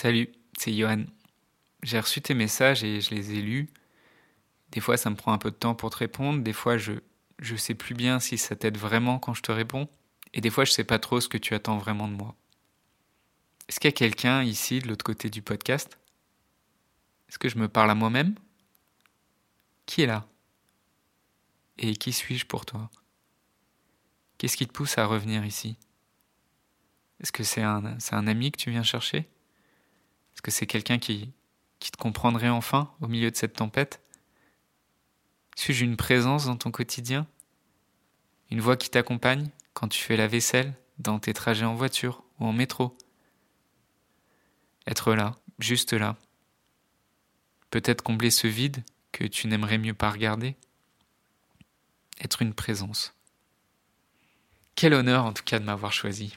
Salut, c'est Johan. J'ai reçu tes messages et je les ai lus. Des fois, ça me prend un peu de temps pour te répondre. Des fois, je je sais plus bien si ça t'aide vraiment quand je te réponds. Et des fois, je sais pas trop ce que tu attends vraiment de moi. Est-ce qu'il y a quelqu'un ici de l'autre côté du podcast? Est-ce que je me parle à moi-même? Qui est là? Et qui suis-je pour toi? Qu'est-ce qui te pousse à revenir ici? Est-ce que c'est un, un ami que tu viens chercher? Est-ce que c'est quelqu'un qui, te comprendrait enfin au milieu de cette tempête? Suis-je une présence dans ton quotidien? Une voix qui t'accompagne quand tu fais la vaisselle, dans tes trajets en voiture ou en métro? Être là, juste là. Peut-être combler ce vide que tu n'aimerais mieux pas regarder? Être une présence. Quel honneur en tout cas de m'avoir choisi.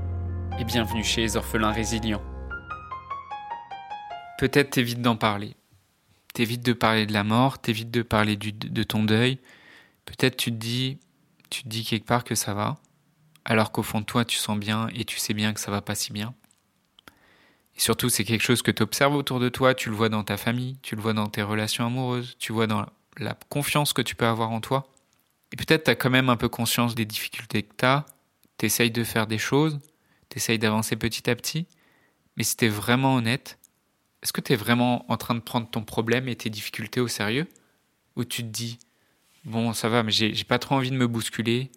et bienvenue chez les orphelins résilients. Peut-être t'évites d'en parler. T'évites de parler de la mort, t'évites de parler de ton deuil. Peut-être tu te dis, tu te dis quelque part que ça va, alors qu'au fond de toi tu sens bien et tu sais bien que ça va pas si bien. Et surtout, c'est quelque chose que tu observes autour de toi, tu le vois dans ta famille, tu le vois dans tes relations amoureuses, tu vois dans la confiance que tu peux avoir en toi. Et peut-être tu as quand même un peu conscience des difficultés que tu as, tu essayes de faire des choses, tu essayes d'avancer petit à petit, mais si tu es vraiment honnête, est-ce que tu es vraiment en train de prendre ton problème et tes difficultés au sérieux? Ou tu te dis, bon, ça va, mais j'ai pas trop envie de me bousculer,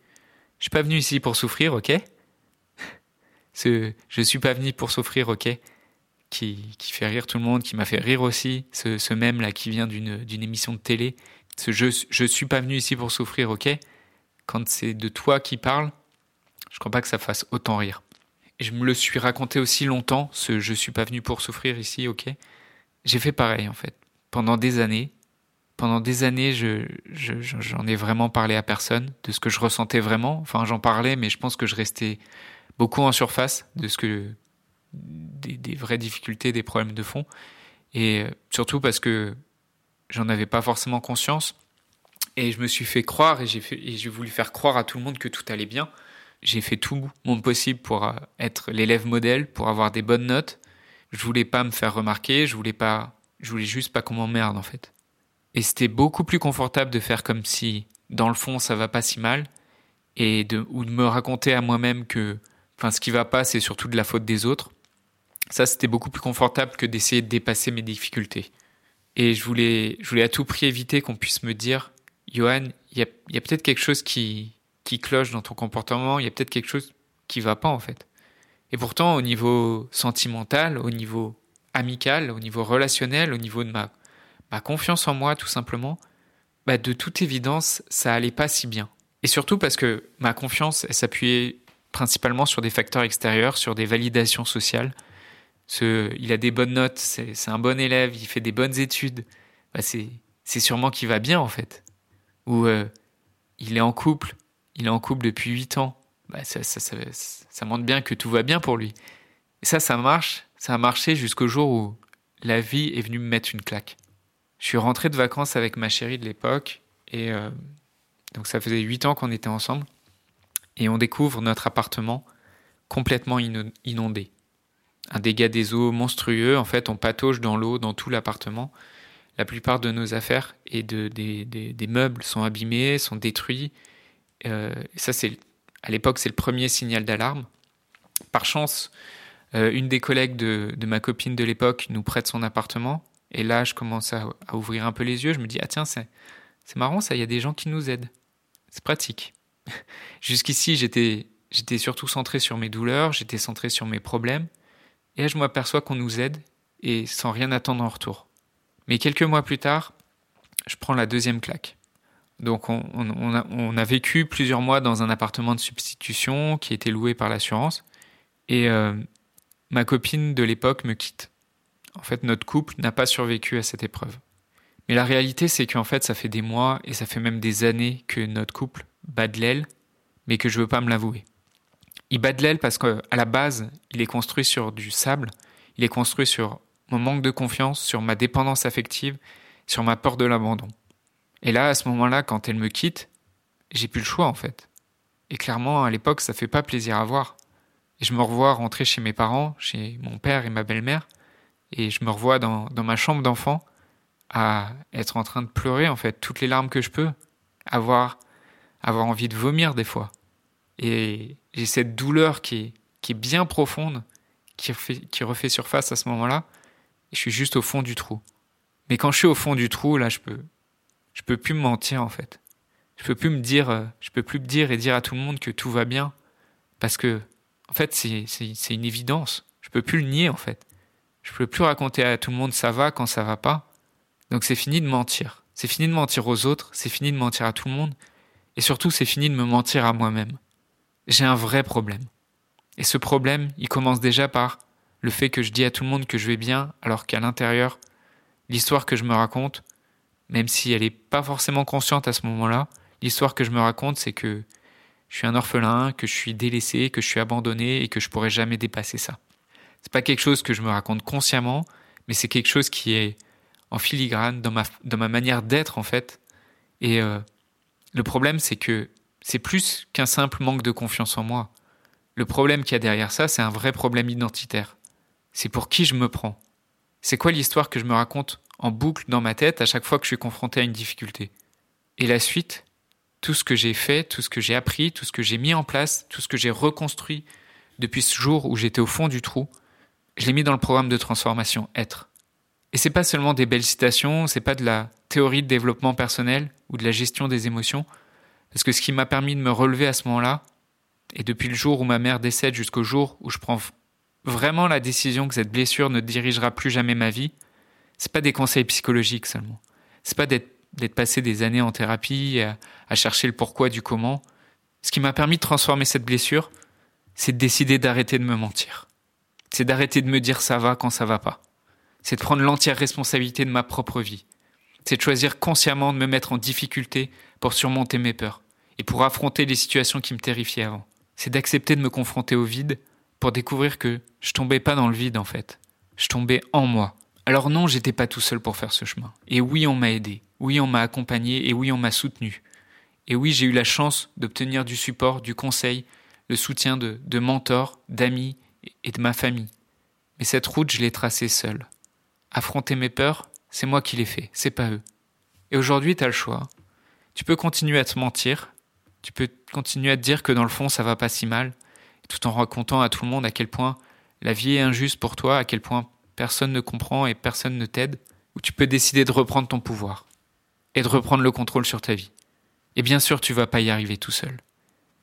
je suis pas venu ici pour souffrir, ok? Ce, Je suis pas venu pour souffrir, ok? Qui, qui, fait rire tout le monde, qui m'a fait rire aussi, ce, ce même là qui vient d'une émission de télé, ce je, je suis pas venu ici pour souffrir, ok? Quand c'est de toi qui parle, je crois pas que ça fasse autant rire. Je me le suis raconté aussi longtemps, ce je suis pas venu pour souffrir ici, ok J'ai fait pareil en fait. Pendant des années, pendant des années, je, je, j'en ai vraiment parlé à personne de ce que je ressentais vraiment. Enfin, j'en parlais, mais je pense que je restais beaucoup en surface de ce que des, vraies difficultés, des problèmes de fond. Et surtout parce que j'en avais pas forcément conscience. Et je me suis fait croire et j'ai voulu faire croire à tout le monde que tout allait bien. J'ai fait tout mon possible pour euh, être l'élève modèle, pour avoir des bonnes notes. Je voulais pas me faire remarquer, je voulais pas, je voulais juste pas qu'on m'emmerde en fait. Et c'était beaucoup plus confortable de faire comme si, dans le fond, ça va pas si mal, et de, ou de me raconter à moi-même que, enfin, ce qui va pas, c'est surtout de la faute des autres. Ça, c'était beaucoup plus confortable que d'essayer de dépasser mes difficultés. Et je voulais, je voulais à tout prix éviter qu'on puisse me dire, Johan, il y a, y a peut-être quelque chose qui, qui cloche dans ton comportement, il y a peut-être quelque chose qui va pas en fait. Et pourtant, au niveau sentimental, au niveau amical, au niveau relationnel, au niveau de ma, ma confiance en moi tout simplement, bah de toute évidence, ça allait pas si bien. Et surtout parce que ma confiance, elle s'appuyait principalement sur des facteurs extérieurs, sur des validations sociales, il a des bonnes notes, c'est un bon élève, il fait des bonnes études, bah c'est sûrement qu'il va bien en fait. Ou euh, il est en couple, il est en couple depuis 8 ans, bah ça, ça, ça, ça, montre bien que tout va bien pour lui. Ça, ça marche, ça a marché jusqu'au jour où la vie est venue me mettre une claque. Je suis rentré de vacances avec ma chérie de l'époque, et euh, donc ça faisait 8 ans qu'on était ensemble, et on découvre notre appartement complètement inondé un dégât des eaux monstrueux. En fait, on patauge dans l'eau dans tout l'appartement. La plupart de nos affaires et de, des, des, des meubles sont abîmés, sont détruits. Euh, ça, c'est à l'époque, c'est le premier signal d'alarme. Par chance, euh, une des collègues de, ma copine de l'époque nous prête son appartement. Et là, je commence à, à, ouvrir un peu les yeux. Je me dis, ah tiens, c'est, marrant, ça, il y a des gens qui nous aident. C'est pratique. Jusqu'ici, j'étais surtout centré sur mes douleurs, j'étais centré sur mes problèmes. Et là, je m'aperçois qu'on nous aide et sans rien attendre en retour. Mais quelques mois plus tard, je prends la deuxième claque. Donc on, a, vécu plusieurs mois dans un appartement de substitution qui était loué par l'assurance. Et euh, ma copine de l'époque me quitte. En fait, notre couple n'a pas survécu à cette épreuve. Mais la réalité, c'est qu'en fait, ça fait des mois et ça fait même des années que notre couple bat de l'aile, mais que je veux pas me l'avouer. Il bat de l'aile parce qu'à la base, il est construit sur du sable, il est construit sur mon manque de confiance, sur ma dépendance affective, sur ma peur de l'abandon. Et là, à ce moment-là, quand elle me quitte, j'ai plus le choix en fait. Et clairement, à l'époque, ça fait pas plaisir à voir. Et je me revois rentrer chez mes parents, chez mon père et ma belle-mère, et je me revois dans, dans ma chambre d'enfant à être en train de pleurer en fait toutes les larmes que je peux, avoir avoir envie de vomir des fois. Et j'ai cette douleur qui est, qui est bien profonde, qui refait, qui refait surface à ce moment-là, et je suis juste au fond du trou. Mais quand je suis au fond du trou, là, je peux, je peux plus me mentir en fait. Je peux plus me dire, euh, je peux plus me dire et dire à tout le monde que tout va bien, parce que, en fait, c'est, une évidence. Je peux plus le nier en fait. Je peux plus raconter à tout le monde ça va quand ça va pas. Donc c'est fini de mentir. C'est fini de mentir aux autres, c'est fini de mentir à tout le monde, et surtout c'est fini de me mentir à moi-même. J'ai un vrai problème. Et ce problème, il commence déjà par le fait que je dis à tout le monde que je vais bien, alors qu'à l'intérieur, l'histoire que je me raconte, même si elle n'est pas forcément consciente à ce moment-là, l'histoire que je me raconte, c'est que je suis un orphelin, que je suis délaissé, que je suis abandonné et que je pourrai jamais dépasser ça. C'est pas quelque chose que je me raconte consciemment, mais c'est quelque chose qui est en filigrane dans ma, dans ma manière d'être en fait. Et euh, le problème, c'est que c'est plus qu'un simple manque de confiance en moi. Le problème qu'il y a derrière ça, c'est un vrai problème identitaire. C'est pour qui je me prends. C'est quoi l'histoire que je me raconte en boucle dans ma tête à chaque fois que je suis confronté à une difficulté. Et la suite, tout ce que j'ai fait, tout ce que j'ai appris, tout ce que j'ai mis en place, tout ce que j'ai reconstruit depuis ce jour où j'étais au fond du trou, je l'ai mis dans le programme de transformation Être. Et c'est pas seulement des belles citations, c'est pas de la théorie de développement personnel ou de la gestion des émotions, parce que ce qui m'a permis de me relever à ce moment-là, et depuis le jour où ma mère décède jusqu'au jour où je prends vraiment la décision que cette blessure ne dirigera plus jamais ma vie, c'est pas des conseils psychologiques seulement. C'est pas d'être passé des années en thérapie à, à chercher le pourquoi du comment. Ce qui m'a permis de transformer cette blessure, c'est de décider d'arrêter de me mentir. C'est d'arrêter de me dire ça va quand ça va pas c'est de prendre l'entière responsabilité de ma propre vie. C'est de choisir consciemment de me mettre en difficulté pour surmonter mes peurs et pour affronter les situations qui me terrifiaient avant. C'est d'accepter de me confronter au vide pour découvrir que je tombais pas dans le vide en fait. Je tombais en moi. Alors non, j'étais pas tout seul pour faire ce chemin. Et oui, on m'a aidé. Oui, on m'a accompagné et oui, on m'a soutenu. Et oui, j'ai eu la chance d'obtenir du support, du conseil, le soutien de, mentors, d'amis et de ma famille. Mais cette route, je l'ai tracée seule. Affronter mes peurs, c'est moi qui l'ai fait, c'est pas eux. Et aujourd'hui, t'as le choix. Tu peux continuer à te mentir, tu peux continuer à te dire que dans le fond, ça va pas si mal, tout en racontant à tout le monde à quel point la vie est injuste pour toi, à quel point personne ne comprend et personne ne t'aide, ou tu peux décider de reprendre ton pouvoir et de reprendre le contrôle sur ta vie. Et bien sûr, tu vas pas y arriver tout seul.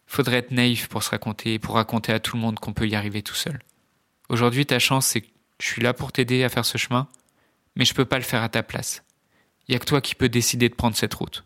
Faudrait être naïf pour se raconter et pour raconter à tout le monde qu'on peut y arriver tout seul. Aujourd'hui, ta chance, c'est que je suis là pour t'aider à faire ce chemin, mais je peux pas le faire à ta place. Il y a que toi qui peux décider de prendre cette route.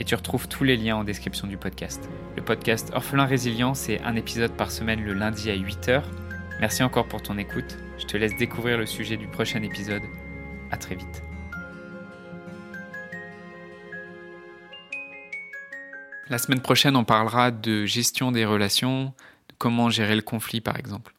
et tu retrouves tous les liens en description du podcast. Le podcast Orphelin Résilient, c'est un épisode par semaine le lundi à 8h. Merci encore pour ton écoute. Je te laisse découvrir le sujet du prochain épisode. À très vite. La semaine prochaine, on parlera de gestion des relations, comment gérer le conflit par exemple.